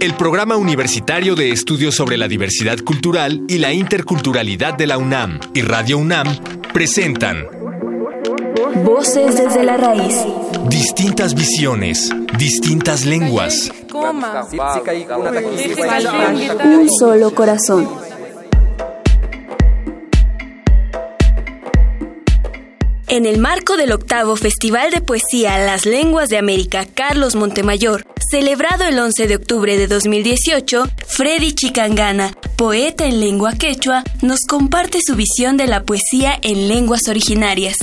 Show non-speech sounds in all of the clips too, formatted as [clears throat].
El Programa Universitario de Estudios sobre la Diversidad Cultural y la Interculturalidad de la UNAM y Radio UNAM presentan Voces desde la raíz. Distintas visiones, distintas lenguas. Un solo corazón. En el marco del octavo Festival de Poesía Las Lenguas de América Carlos Montemayor, celebrado el 11 de octubre de 2018, Freddy Chicangana, poeta en lengua quechua, nos comparte su visión de la poesía en lenguas originarias.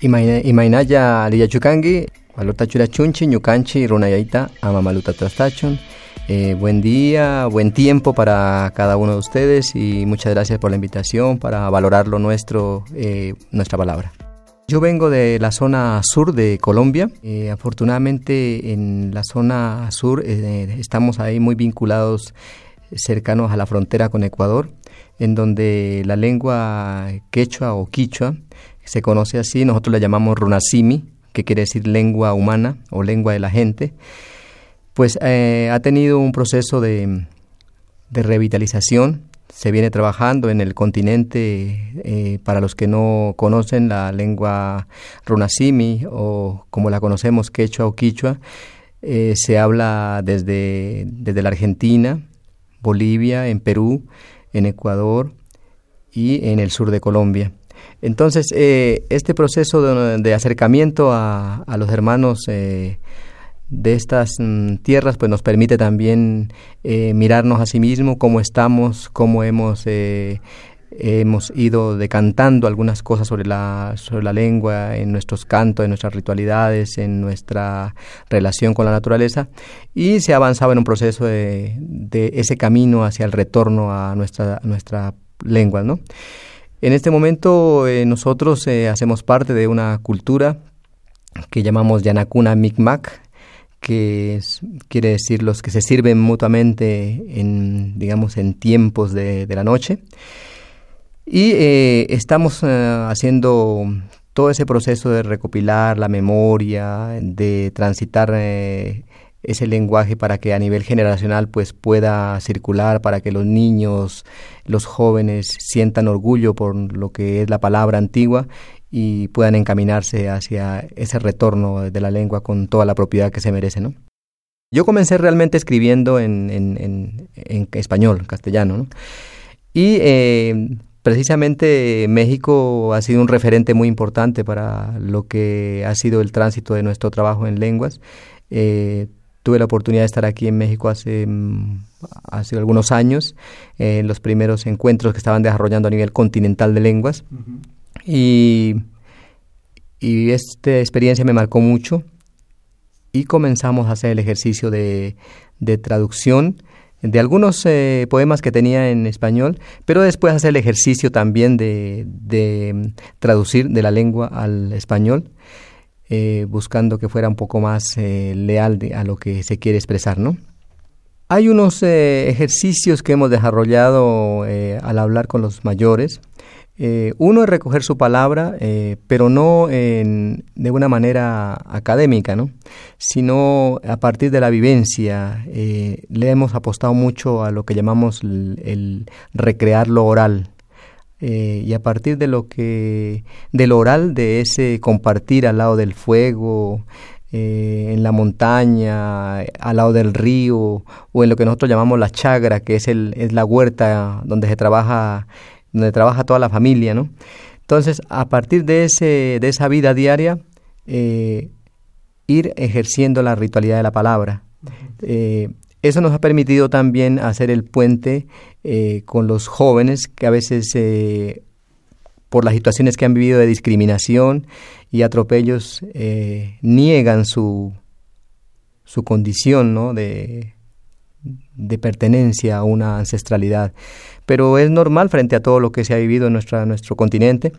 Imainaya maluta churachunchi, runayaita, amamaluta trastachun. Eh, buen día, buen tiempo para cada uno de ustedes y muchas gracias por la invitación para valorar lo nuestro, eh, nuestra palabra. Yo vengo de la zona sur de Colombia. Eh, afortunadamente en la zona sur estamos ahí muy vinculados cercanos a la frontera con Ecuador, en donde la lengua quechua o quichua se conoce así, nosotros la llamamos runasimi, que quiere decir lengua humana o lengua de la gente, pues eh, ha tenido un proceso de, revitalización. Se viene trabajando en el continente, eh, para los que no conocen la lengua runasimi o como la conocemos quechua o quichua, eh, se habla desde, desde la Argentina, Bolivia, en Perú, en Ecuador y en el sur de Colombia. Entonces, eh, este proceso de, acercamiento a, los hermanos eh, de estas mm, tierras, pues nos permite también eh, mirarnos a sí mismos, cómo estamos, cómo hemos hemos ido decantando algunas cosas sobre la, sobre la lengua, en nuestros cantos, en nuestras ritualidades, en nuestra relación con la naturaleza, y se ha avanzado en un proceso de, de ese camino hacia el retorno a nuestra, nuestra lengua, ¿no? En este momento eh, nosotros eh, hacemos parte de una cultura que llamamos Yanakuna Micmac, que quiere decir los que se sirven mutuamente en, digamos, en tiempos de, la noche. Y eh, estamos haciendo todo ese proceso de recopilar la memoria, de transitar ese lenguaje para que a nivel generacional pues pueda circular, para que los niños, los jóvenes sientan orgullo por lo que es la palabra antigua y puedan encaminarse hacia ese retorno de la lengua con toda la propiedad que se merece, ¿no? Yo comencé realmente escribiendo en, español, castellano, Y eh, precisamente México ha sido un referente muy importante para lo que ha sido el tránsito de nuestro trabajo en lenguas. Eh, tuve la oportunidad de estar aquí en México hace, mm, hace algunos años, en los primeros encuentros que estaban desarrollando a nivel continental de lenguas. Y, y esta experiencia me marcó mucho y comenzamos a hacer el ejercicio de, de traducción de algunos eh, poemas que tenía en español, pero después hacer el ejercicio también de, de mm, traducir de la lengua al español. Eh, buscando que fuera un poco más eh, leal a lo que se quiere expresar, ¿no? Hay unos ejercicios que hemos desarrollado al hablar con los mayores. Uno es recoger su palabra, pero no de una manera académica, ¿no? sino a partir de la vivencia. le hemos apostado mucho a lo que llamamos el recrear lo oral. Eh, y a partir de lo que del oral de ese compartir al lado del fuego eh, en la montaña al lado del río o en lo que nosotros llamamos la chagra que es el es la huerta donde se trabaja donde trabaja toda la familia no entonces a partir de ese de esa vida diaria eh, ir ejerciendo la ritualidad de la palabra. Eso nos ha permitido también hacer el puente eh, con los jóvenes que a veces eh, por las situaciones que han vivido de discriminación y atropellos eh, niegan su, su condición ¿no? de, de pertenencia a una ancestralidad. Pero es normal frente a todo lo que se ha vivido en nuestra, nuestro continente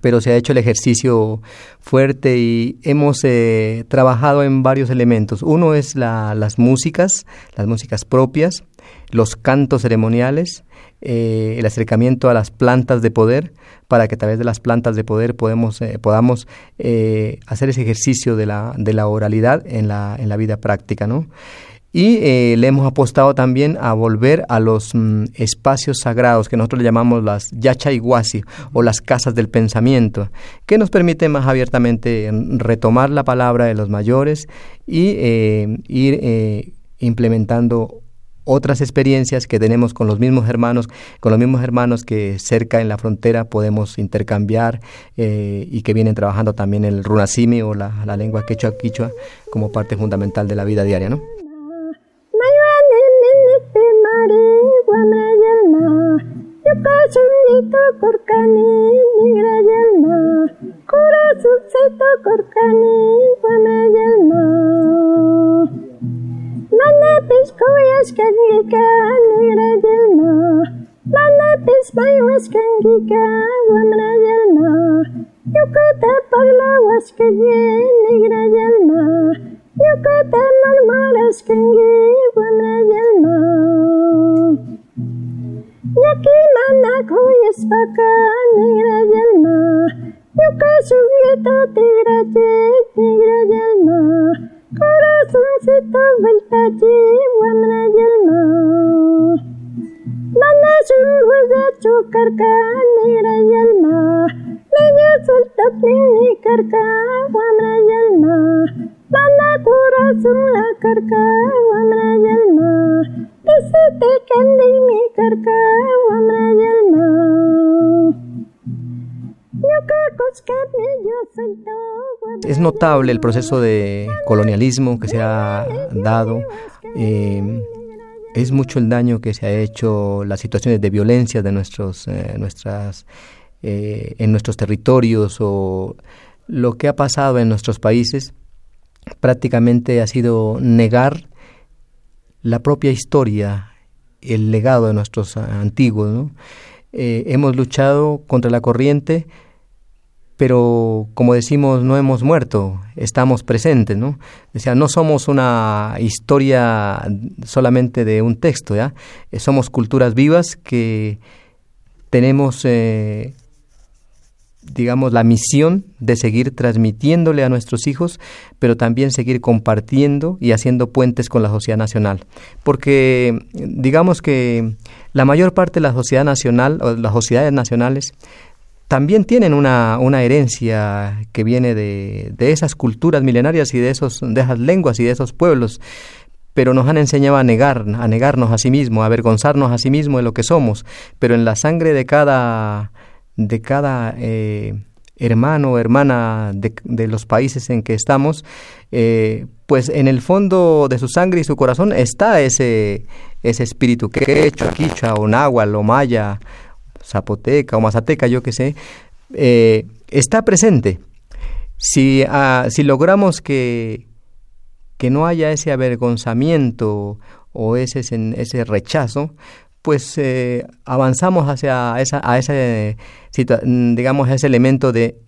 pero se ha hecho el ejercicio fuerte y hemos eh, trabajado en varios elementos. Uno es la, las músicas, las músicas propias, los cantos ceremoniales, eh, el acercamiento a las plantas de poder, para que a través de las plantas de poder podemos, eh, podamos eh, hacer ese ejercicio de la, de la oralidad en la, en la vida práctica, ¿no? Y eh, le hemos apostado también a volver a los mm, espacios sagrados que nosotros le llamamos las yachaiguasi o las casas del pensamiento, que nos permiten más abiertamente retomar la palabra de los mayores y eh, ir eh, implementando otras experiencias que tenemos con los mismos hermanos, con los mismos hermanos que cerca en la frontera podemos intercambiar y que vienen trabajando también el runasimi o la, la lengua quechua quichua como parte fundamental de la vida diaria, ¿no? Corazoncito corcani, negra yelma. Corazoncito corcani, buena yelma. Mana piscoyas cangika, negra yelma. Mana pismayas cangika, buena yelma. Yukata pagla waskaye, negra yelma. Yukata marmaras kangi, buena esbakan negra y alma, yo caso vieta tegra che, negra y alma, corazoncito vuelta che, guamna y alma. Mana sungo ya chocar ka, negra y alma, meña solta plini karka, guamna y alma. Es notable el proceso de colonialismo que se ha dado. Eh, es mucho el daño que se ha hecho, las situaciones de violencia de nuestros, eh, nuestras, eh, en nuestros territorios o lo que ha pasado en nuestros países prácticamente ha sido negar la propia historia, el legado de nuestros antiguos. Eh, hemos luchado contra la corriente, pero como decimos, no hemos muerto, estamos presentes, ¿no? O sea, no somos una historia solamente de un texto, ¿ya? Eh, somos culturas vivas que tenemos eh, digamos, la misión de seguir transmitiéndole a nuestros hijos, pero también seguir compartiendo y haciendo puentes con la sociedad nacional. Porque digamos que la mayor parte de la sociedad nacional, o las sociedades nacionales, también tienen una, una herencia que viene de, de, esas culturas milenarias y de, esos, de esas lenguas y de esos pueblos pero nos han enseñado a negar, a negarnos a sí mismos, a avergonzarnos a sí mismos de lo que somos, pero en la sangre de cada de cada eh, hermano o hermana de, los países en que estamos, eh, pues en el fondo de su sangre y su corazón está ese, ese espíritu quechua, quichua o náhuatl o maya, zapoteca o mazateca, yo qué sé, eh, está presente. Si, ah, si logramos que, que no haya ese avergonzamiento o ese, ese rechazo, pues eh, avanzamos hacia esa, a ese, digamos, ese elemento de,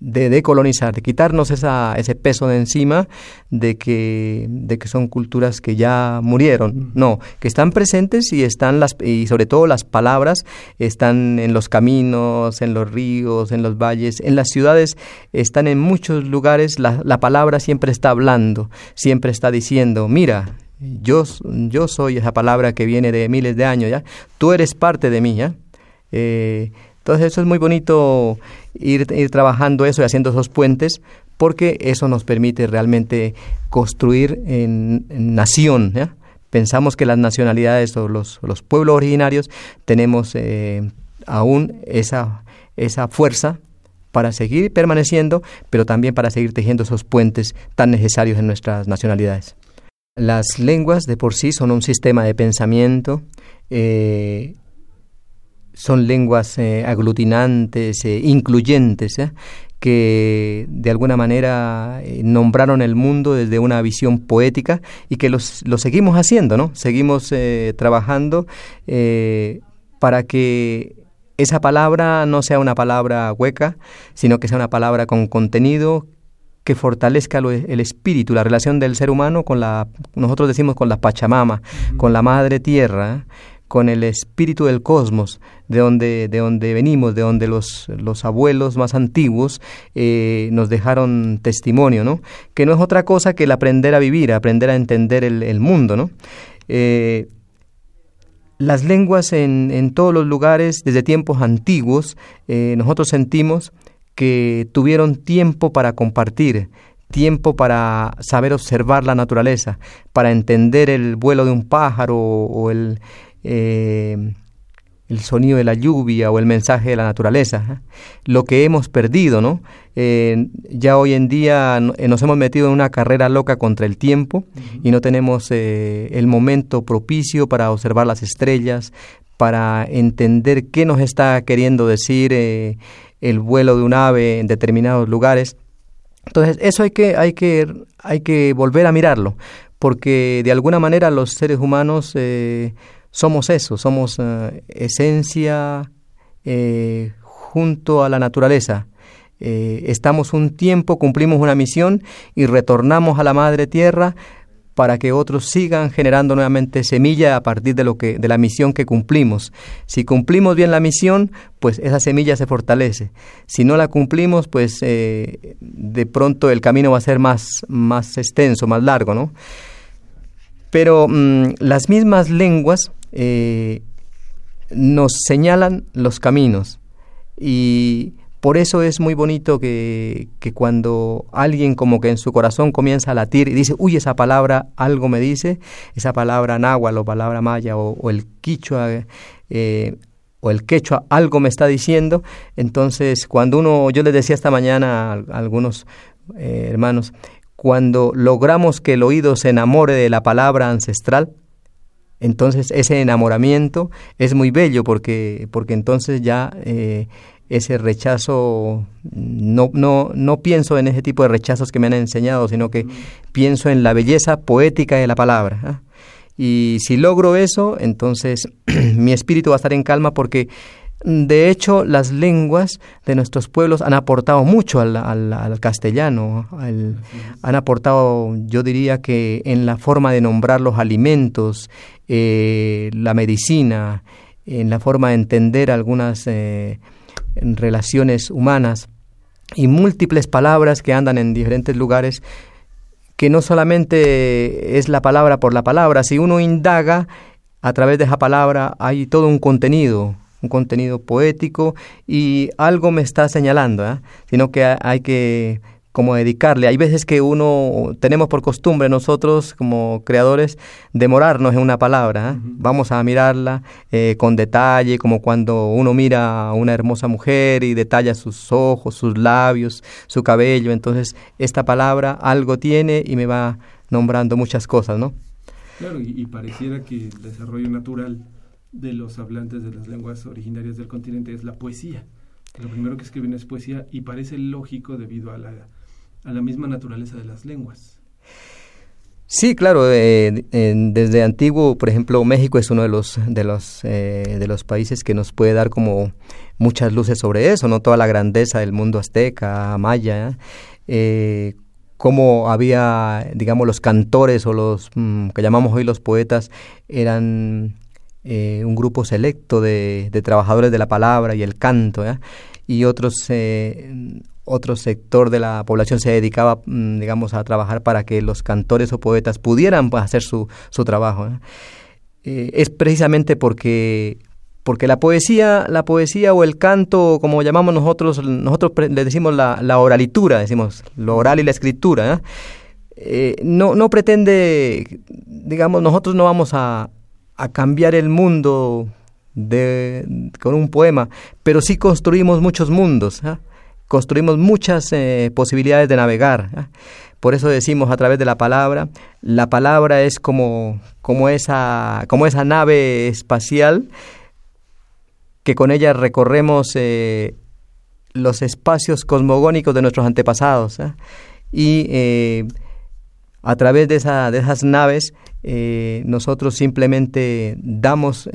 de decolonizar, de quitarnos esa, ese peso de encima de que, de que son culturas que ya murieron. No, que están presentes y están las, y sobre todo las palabras están en los caminos, en los ríos, en los valles, en las ciudades, están en muchos lugares, la, la palabra siempre está hablando, siempre está diciendo, mira, yo, yo soy esa palabra que viene de miles de años, ¿ya? Tú eres parte de mí, ¿ya? Eh, entonces eso es muy bonito ir, trabajando eso y haciendo esos puentes porque eso nos permite realmente construir en, nación. Pensamos que las nacionalidades o los, los pueblos originarios tenemos eh, aún esa, esa fuerza para seguir permaneciendo, pero también para seguir tejiendo esos puentes tan necesarios en nuestras nacionalidades. Las lenguas de por sí son un sistema de pensamiento, eh, son lenguas eh, aglutinantes, eh, incluyentes, que de alguna manera nombraron el mundo desde una visión poética y que lo seguimos haciendo, ¿no? Seguimos trabajando para que esa palabra no sea una palabra hueca, sino que sea una palabra con contenido, que fortalezca el espíritu, la relación del ser humano con la, nosotros decimos con la Pachamama, con la Madre Tierra, con el espíritu del cosmos, de donde, de donde venimos, de donde los, los abuelos más antiguos eh, nos dejaron testimonio, ¿no? Que no es otra cosa que el aprender a vivir, aprender a entender el, mundo, ¿no? Eh, las lenguas en, en, todos los lugares, desde tiempos antiguos, eh, nosotros sentimos que tuvieron tiempo para compartir, tiempo para saber observar la naturaleza, para entender el vuelo de un pájaro o el, eh, el sonido de la lluvia o el mensaje de la naturaleza, ¿eh? lo que hemos perdido, ¿no? Eh, ya hoy en día nos hemos metido en una carrera loca contra el tiempo y no tenemos el momento propicio para observar las estrellas, para entender qué nos está queriendo decir el vuelo de un ave en determinados lugares. Entonces, eso hay que, hay que, hay que volver a mirarlo, porque de alguna manera los seres humanos eh, somos eso, somos eh, esencia eh, junto a la naturaleza. estamos un tiempo, cumplimos una misión y retornamos a la madre tierra para que otros sigan generando nuevamente semilla a partir de lo que de la misión que cumplimos. Si cumplimos bien la misión, pues esa semilla se fortalece. Si no la cumplimos, pues eh, de pronto el camino va a ser más más extenso, más largo, ¿no? Pero mm, las mismas lenguas eh, nos señalan los caminos y por eso es muy bonito que, que, cuando alguien como que en su corazón comienza a latir y dice, uy, esa palabra algo me dice, esa palabra náhuatl o palabra maya o, el quichua eh, o el quechua algo me está diciendo, entonces cuando uno, yo les decía esta mañana a, algunos eh, hermanos, cuando logramos que el oído se enamore de la palabra ancestral, entonces ese enamoramiento es muy bello porque, porque entonces ya eh, ese rechazo, no, no, no pienso en ese tipo de rechazos que me han enseñado, sino que pienso en la belleza poética de la palabra. ¿ah? Y si logro eso, entonces [clears throat] mi espíritu va a estar en calma porque de hecho las lenguas de nuestros pueblos han aportado mucho al, al, castellano, han aportado, yo diría que en la forma de nombrar los alimentos, eh, la medicina, en la forma de entender algunas... Eh, en relaciones humanas y múltiples palabras que andan en diferentes lugares que no solamente es la palabra por la palabra, si uno indaga a través de esa palabra hay todo un contenido, un contenido poético y algo me está señalando, ¿eh? sino que hay que como dedicarle. Hay veces que uno tenemos por costumbre nosotros como creadores demorarnos en una palabra. ¿eh? Vamos a mirarla eh, con detalle, como cuando uno mira a una hermosa mujer y detalla sus ojos, sus labios, su cabello. Entonces esta palabra algo tiene y me va nombrando muchas cosas, ¿no? Claro, y, pareciera que el desarrollo natural de los hablantes de las lenguas originarias del continente es la poesía. Lo primero que escriben es poesía y parece lógico debido a la a la misma naturaleza de las lenguas. Sí, claro. Eh, desde antiguo, por ejemplo, México es uno de los de los eh, de los países que nos puede dar como muchas luces sobre eso, no toda la grandeza del mundo azteca, maya, eh, cómo había, digamos, los cantores o los mm, que llamamos hoy los poetas eran un grupo selecto de, de, trabajadores de la palabra y el canto, y otros otro sector de la población se dedicaba, mm, digamos, a trabajar para que los cantores o poetas pudieran pues, hacer su, su trabajo. Eh, es precisamente porque porque la poesía, la poesía o el canto, como llamamos nosotros, nosotros le decimos la, la, oralitura, decimos lo oral y la escritura, eh, no, no pretende, digamos, nosotros no vamos a, a cambiar el mundo de, con un poema, pero sí construimos muchos mundos. ¿eh? Construimos muchas eh, posibilidades de navegar. ¿ah? Por eso decimos a través de la palabra, la palabra es como, como, esa, como esa nave espacial que con ella recorremos eh, los espacios cosmogónicos de nuestros antepasados. ¿ah? Y eh, a través de, esa, de esas naves nosotros simplemente damos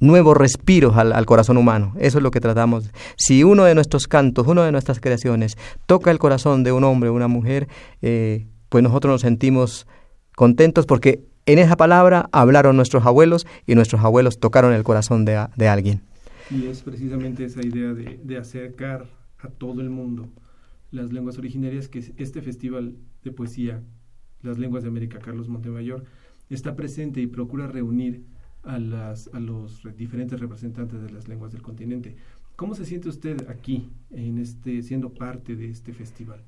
nuevos respiros al, corazón humano. Eso es lo que tratamos. Si uno de nuestros cantos, uno de nuestras creaciones toca el corazón de un hombre o una mujer, eh, pues nosotros nos sentimos contentos porque en esa palabra hablaron nuestros abuelos y nuestros abuelos tocaron el corazón de, de alguien. Y es precisamente esa idea de, de, acercar a todo el mundo las lenguas originarias que este festival de poesía, las lenguas de América, Carlos Montemayor, está presente y procura reunir a, las, a los diferentes representantes de las lenguas del continente. ¿Cómo se siente usted aquí, en este, siendo parte de este festival?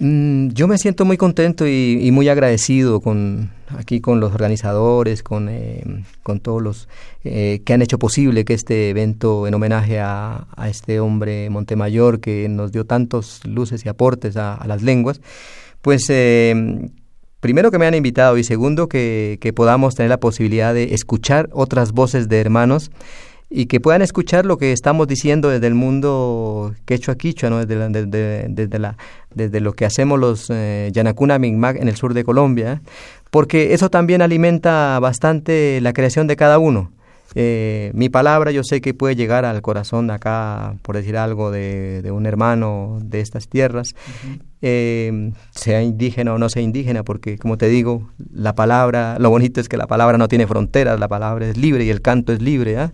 Mm, yo me siento muy contento y, muy agradecido con aquí con los organizadores, con, eh, con todos los eh, que han hecho posible que este evento en homenaje a, este hombre Montemayor que nos dio tantos luces y aportes a, las lenguas, pues eh, primero que me han invitado y segundo que, que podamos tener la posibilidad de escuchar otras voces de hermanos y que puedan escuchar lo que estamos diciendo desde el mundo quechua quichua, ¿no? desde, desde, desde, la, desde lo que hacemos los eh, Yanacuna Mi'kmaq en el sur de Colombia, porque eso también alimenta bastante la creación de cada uno. Eh, mi palabra yo sé que puede llegar al corazón acá, por decir algo, de, de un hermano de estas tierras, eh, sea indígena o no sea indígena, porque como te digo, la palabra, lo bonito es que la palabra no tiene fronteras, la palabra es libre y el canto es libre. ¿ah?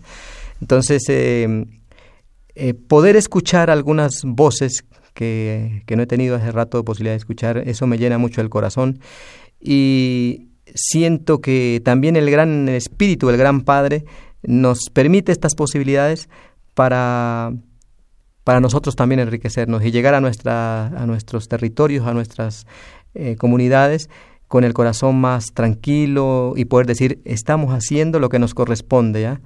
Entonces, eh, poder escuchar algunas voces que, que, no he tenido hace rato posibilidad de escuchar, eso me llena mucho el corazón y siento que también el gran espíritu, el gran Padre, nos permite estas posibilidades para, para nosotros también enriquecernos y llegar a, nuestra, a nuestros territorios, a nuestras eh, comunidades con el corazón más tranquilo y poder decir, estamos haciendo lo que nos corresponde, ¿ya?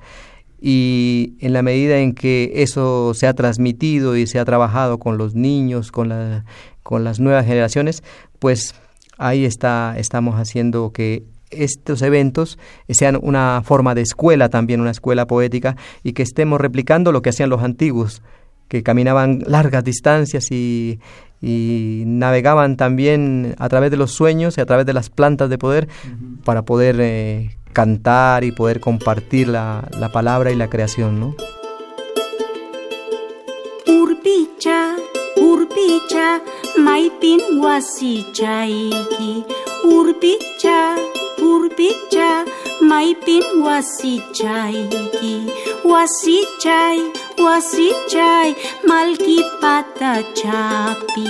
y en la medida en que eso se ha transmitido y se ha trabajado con los niños, con, la, con las nuevas generaciones, pues ahí está, estamos haciendo que estos eventos sean una forma de escuela también, una escuela poética, y que estemos replicando lo que hacían los antiguos, que caminaban largas distancias y, y navegaban también a través de los sueños y a través de las plantas de poder para poder eh, cantar y poder compartir la, la palabra y la creación, ¿no? Urpicha, urpicha cai, wasi urpicha urpicha pata capi,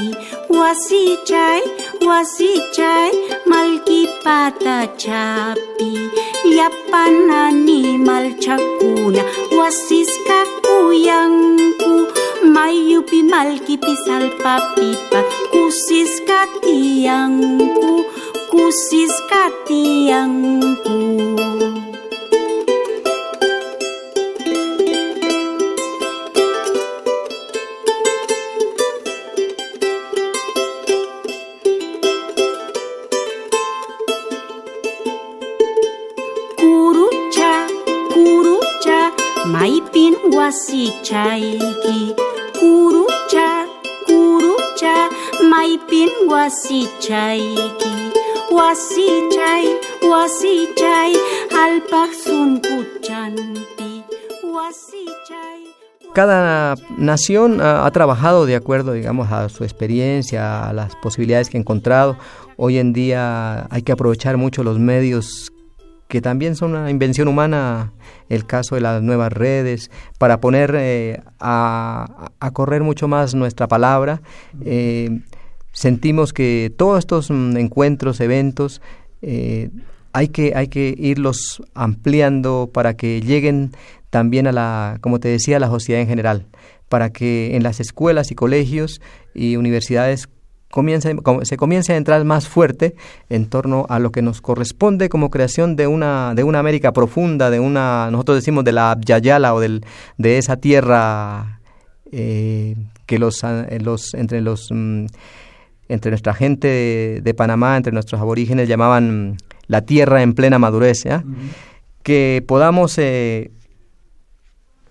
wasi cai, wasi chapi. Malki pata capi, chapi. Panani mal chakuna wasi piupi malki pisal papipa kusis katiangku kusis katiangku Kuruca, kuruca, maipin wasi caiki. Cada nación ha, trabajado de acuerdo, digamos, a su experiencia, a las posibilidades que ha encontrado. Hoy en día hay que aprovechar mucho los medios que también son una invención humana, el caso de las nuevas redes, para poner eh, a, a, correr mucho más nuestra palabra. Eh, sentimos que todos estos mm, encuentros, eventos, eh, hay, que, hay que irlos ampliando para que lleguen también a la, como te decía, a la sociedad en general, para que en las escuelas y colegios y universidades comienza, se comienza a entrar más fuerte en torno a lo que nos corresponde como creación de una, de una América profunda, de una, nosotros decimos de la Yayala o del, de esa tierra eh, que los, eh, los, entre los mm, entre nuestra gente de, Panamá, entre nuestros aborígenes llamaban la tierra en plena madurez, que podamos eh,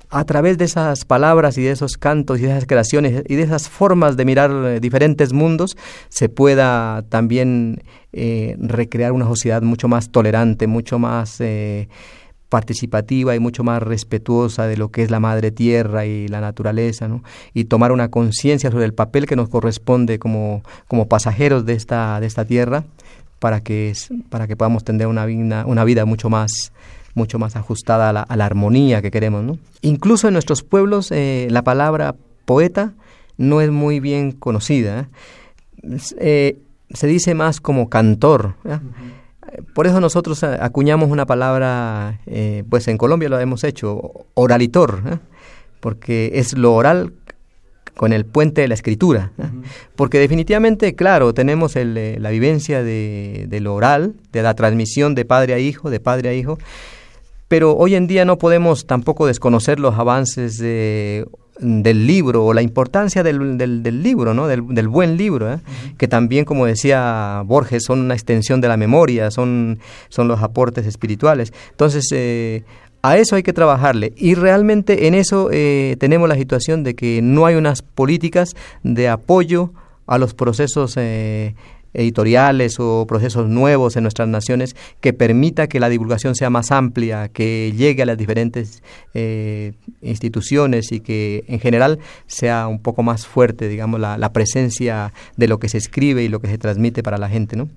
a través de esas palabras y de esos cantos y de esas creaciones y de esas formas de mirar eh, diferentes mundos, se pueda también eh, recrear una sociedad mucho más tolerante, mucho más eh, participativa y mucho más respetuosa de lo que es la madre tierra y la naturaleza, ¿no? y tomar una conciencia sobre el papel que nos corresponde como, como pasajeros de esta, de esta tierra para que, para que podamos tener una vida, una vida mucho más mucho más ajustada a la, armonía que queremos. ¿no? Incluso en nuestros pueblos eh, la palabra poeta no es muy bien conocida. ¿eh? Eh, se dice más como cantor. Por eso nosotros acuñamos una palabra, pues en Colombia lo hemos hecho, oralitor, porque es lo oral con el puente de la escritura. Porque definitivamente, claro, tenemos el, la vivencia de, de, lo oral, de la transmisión de padre a hijo, de padre a hijo, pero hoy en día no podemos tampoco desconocer los avances de, del libro o la importancia del, del, libro, ¿no? del, del buen libro, ¿eh? que también, como decía Borges, son una extensión de la memoria, son, son los aportes espirituales. Entonces, eh, a eso hay que trabajarle y realmente en eso eh, tenemos la situación de que no hay unas políticas de apoyo a los procesos eh, editoriales o procesos nuevos en nuestras naciones que permita que la divulgación sea más amplia, que llegue a las diferentes eh, instituciones y que en general sea un poco más fuerte, digamos, la, la, presencia de lo que se escribe y lo que se transmite para la gente, ¿no?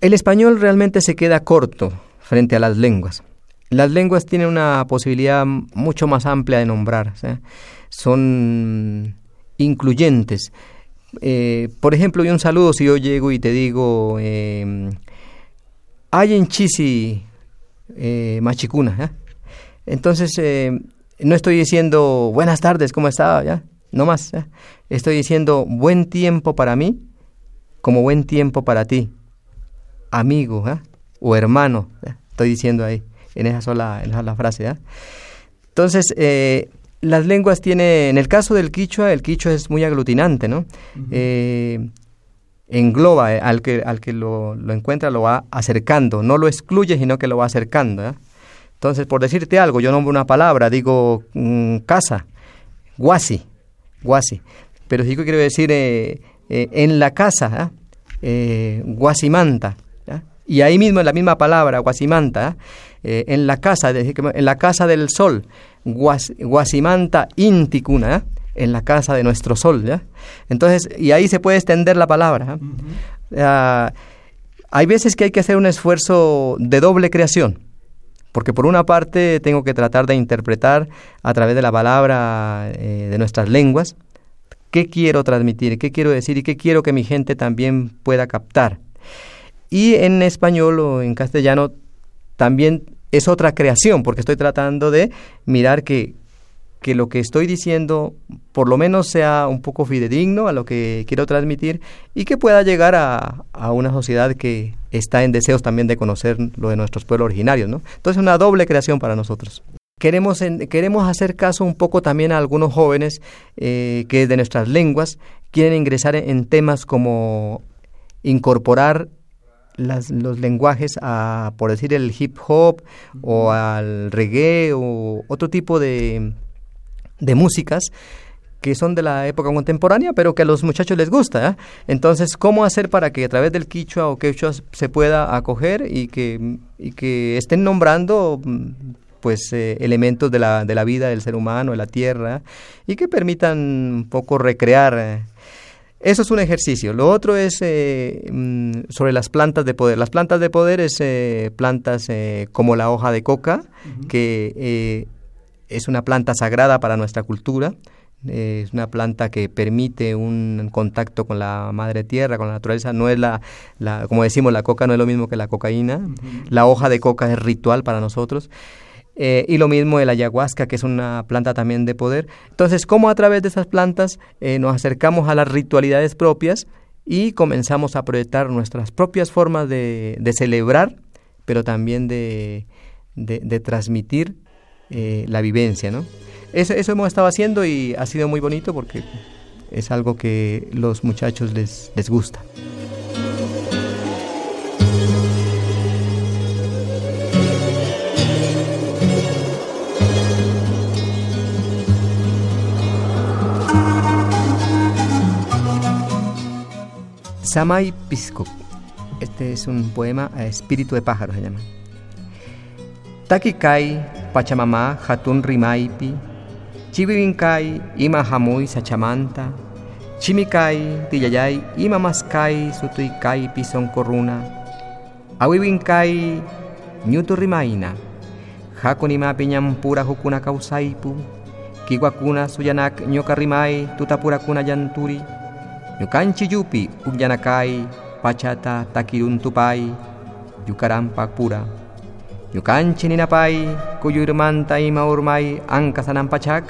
El español realmente se queda corto frente a las lenguas. Las lenguas tienen una posibilidad mucho más amplia de nombrar, son incluyentes. Eh, por ejemplo, y un saludo si yo llego y te digo, eh, hay en Chisi eh, machicuna. Entonces, eh, no estoy diciendo buenas tardes, ¿cómo está? ¿Ya? No más. Estoy diciendo buen tiempo para mí como buen tiempo para ti, amigo o hermano. Estoy diciendo ahí, en esa sola, en esa sola frase. Entonces, eh, las lenguas tiene, en el caso del quichua, el quichua es muy aglutinante, ¿no? eh, engloba eh, al que, al que lo, lo, encuentra, lo va acercando, no lo excluye, sino que lo va acercando. ¿eh? Entonces, por decirte algo, yo nombro una palabra, digo mmm, casa, guasi, guasi, pero sí que quiero decir en la casa, guasimanta, y ahí mismo en la misma palabra, guasimanta, en la casa, en la casa del sol, guas, guasimanta inticuna, ¿eh? en la casa de nuestro sol. ¿ya? Entonces, y ahí se puede extender la palabra. ¿eh? Uh -huh. uh, hay veces que hay que hacer un esfuerzo de doble creación, porque por una parte tengo que tratar de interpretar a través de la palabra eh, de nuestras lenguas qué quiero transmitir, qué quiero decir y qué quiero que mi gente también pueda captar. Y en español o en castellano también es otra creación, porque estoy tratando de mirar que, que lo que estoy diciendo por lo menos sea un poco fidedigno a lo que quiero transmitir y que pueda llegar a, a una sociedad que está en deseos también de conocer lo de nuestros pueblos originarios. ¿no? Entonces, una doble creación para nosotros. Queremos, queremos hacer caso un poco también a algunos jóvenes eh, que de nuestras lenguas quieren ingresar en temas como incorporar las, los lenguajes a, por decir, el hip hop o al reggae o otro tipo de, de músicas que son de la época contemporánea, pero que a los muchachos les gusta. ¿eh? Entonces, ¿cómo hacer para que a través del quichua o quechua se pueda acoger y que, y que estén nombrando pues eh, elementos de la, de la vida del ser humano, de la tierra, y que permitan un poco recrear eh, eso es un ejercicio. Lo otro es eh, sobre las plantas de poder. Las plantas de poder es eh, plantas eh, como la hoja de coca, uh -huh. que es una planta sagrada para nuestra cultura. Es una planta que permite un contacto con la madre tierra, con la naturaleza. No es la, la como decimos, la coca no es lo mismo que la cocaína. Uh -huh. La hoja de coca es ritual para nosotros. Eh, y lo mismo el ayahuasca, que es una planta también de poder. Entonces, ¿cómo a través de esas plantas eh, nos acercamos a las ritualidades propias y comenzamos a proyectar nuestras propias formas de, de celebrar, pero también de, de, transmitir eh, la vivencia, ¿no? Eso, eso hemos estado haciendo y ha sido muy bonito porque es algo que los muchachos les, les gusta. Samay. Este es un poema a espíritu de pájaro, se llama. Takikai, Pachamama, Hatun Rimaipi, Chibirinkai, Ima Hamuy Sachamanta, Chimikai, tiyayay, imamaskai, sutuikai, pison corruna. Awiwinkai, ñutu rimaina. Hakunima piñampura hukuna kausaipu. Kiwakuna suyanak ñokarimai, tutapura kuna yanturi. Ñukanchi yupi, ubyanakai, pachata takiruntupai, yukarampak pura. Ñukanchi ninapai, kuyurmanta ima urmay, ankasanampachak,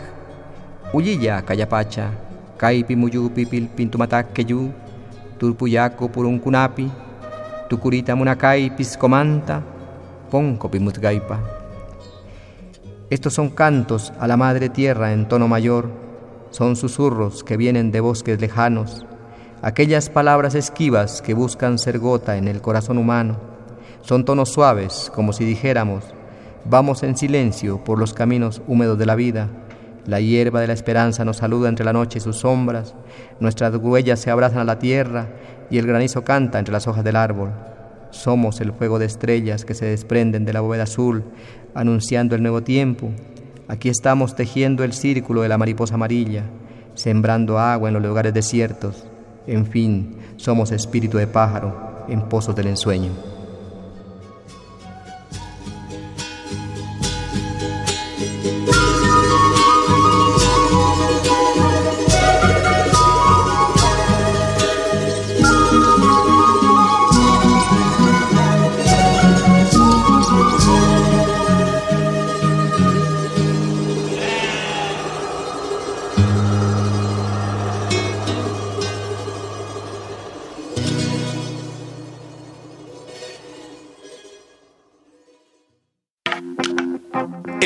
uyiya kayapacha, kaipi muyupi pilpintumatak keyu, turpuyaku purunkunapi, tukurita munakai piscomanta, ponco pimutgaipa. Estos son cantos a la madre tierra en tono mayor, son susurros que vienen de bosques lejanos, aquellas palabras esquivas que buscan ser gota en el corazón humano. Son tonos suaves, como si dijéramos, vamos en silencio por los caminos húmedos de la vida. La hierba de la esperanza nos saluda entre la noche y sus sombras, nuestras huellas se abrazan a la tierra y el granizo canta entre las hojas del árbol. Somos el fuego de estrellas que se desprenden de la bóveda azul, anunciando el nuevo tiempo. Aquí estamos tejiendo el círculo de la mariposa amarilla, sembrando agua en los lugares desiertos, en fin, somos espíritu de pájaro en pozos del ensueño.